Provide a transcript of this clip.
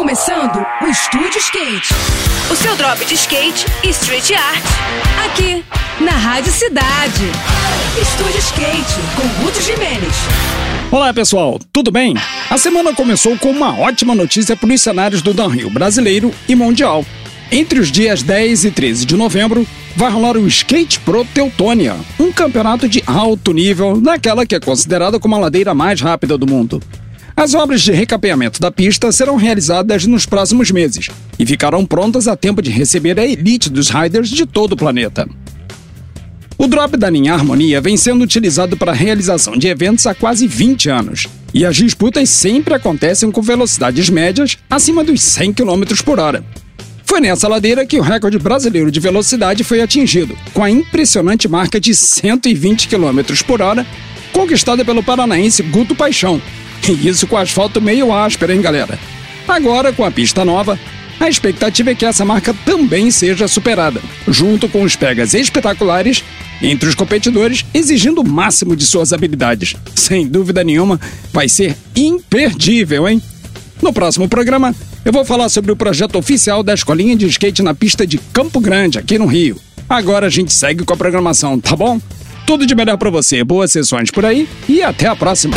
começando o Estúdio Skate. O seu drop de skate e street art. Aqui, na Rádio Cidade. Estúdio Skate, com Guto Jimenez. Olá pessoal, tudo bem? A semana começou com uma ótima notícia para os cenários do downhill brasileiro e mundial. Entre os dias 10 e 13 de novembro, vai rolar o Skate Pro Teutônia, um campeonato de alto nível naquela que é considerada como a ladeira mais rápida do mundo. As obras de recapeamento da pista serão realizadas nos próximos meses e ficarão prontas a tempo de receber a elite dos riders de todo o planeta. O drop da linha Harmonia vem sendo utilizado para a realização de eventos há quase 20 anos, e as disputas sempre acontecem com velocidades médias acima dos 100 km por hora. Foi nessa ladeira que o recorde brasileiro de velocidade foi atingido, com a impressionante marca de 120 km por hora, conquistada pelo paranaense Guto Paixão, e isso com asfalto meio áspero, hein, galera? Agora, com a pista nova, a expectativa é que essa marca também seja superada, junto com os pegas espetaculares entre os competidores, exigindo o máximo de suas habilidades. Sem dúvida nenhuma, vai ser imperdível, hein? No próximo programa, eu vou falar sobre o projeto oficial da escolinha de skate na pista de Campo Grande, aqui no Rio. Agora a gente segue com a programação, tá bom? Tudo de melhor para você, boas sessões por aí e até a próxima.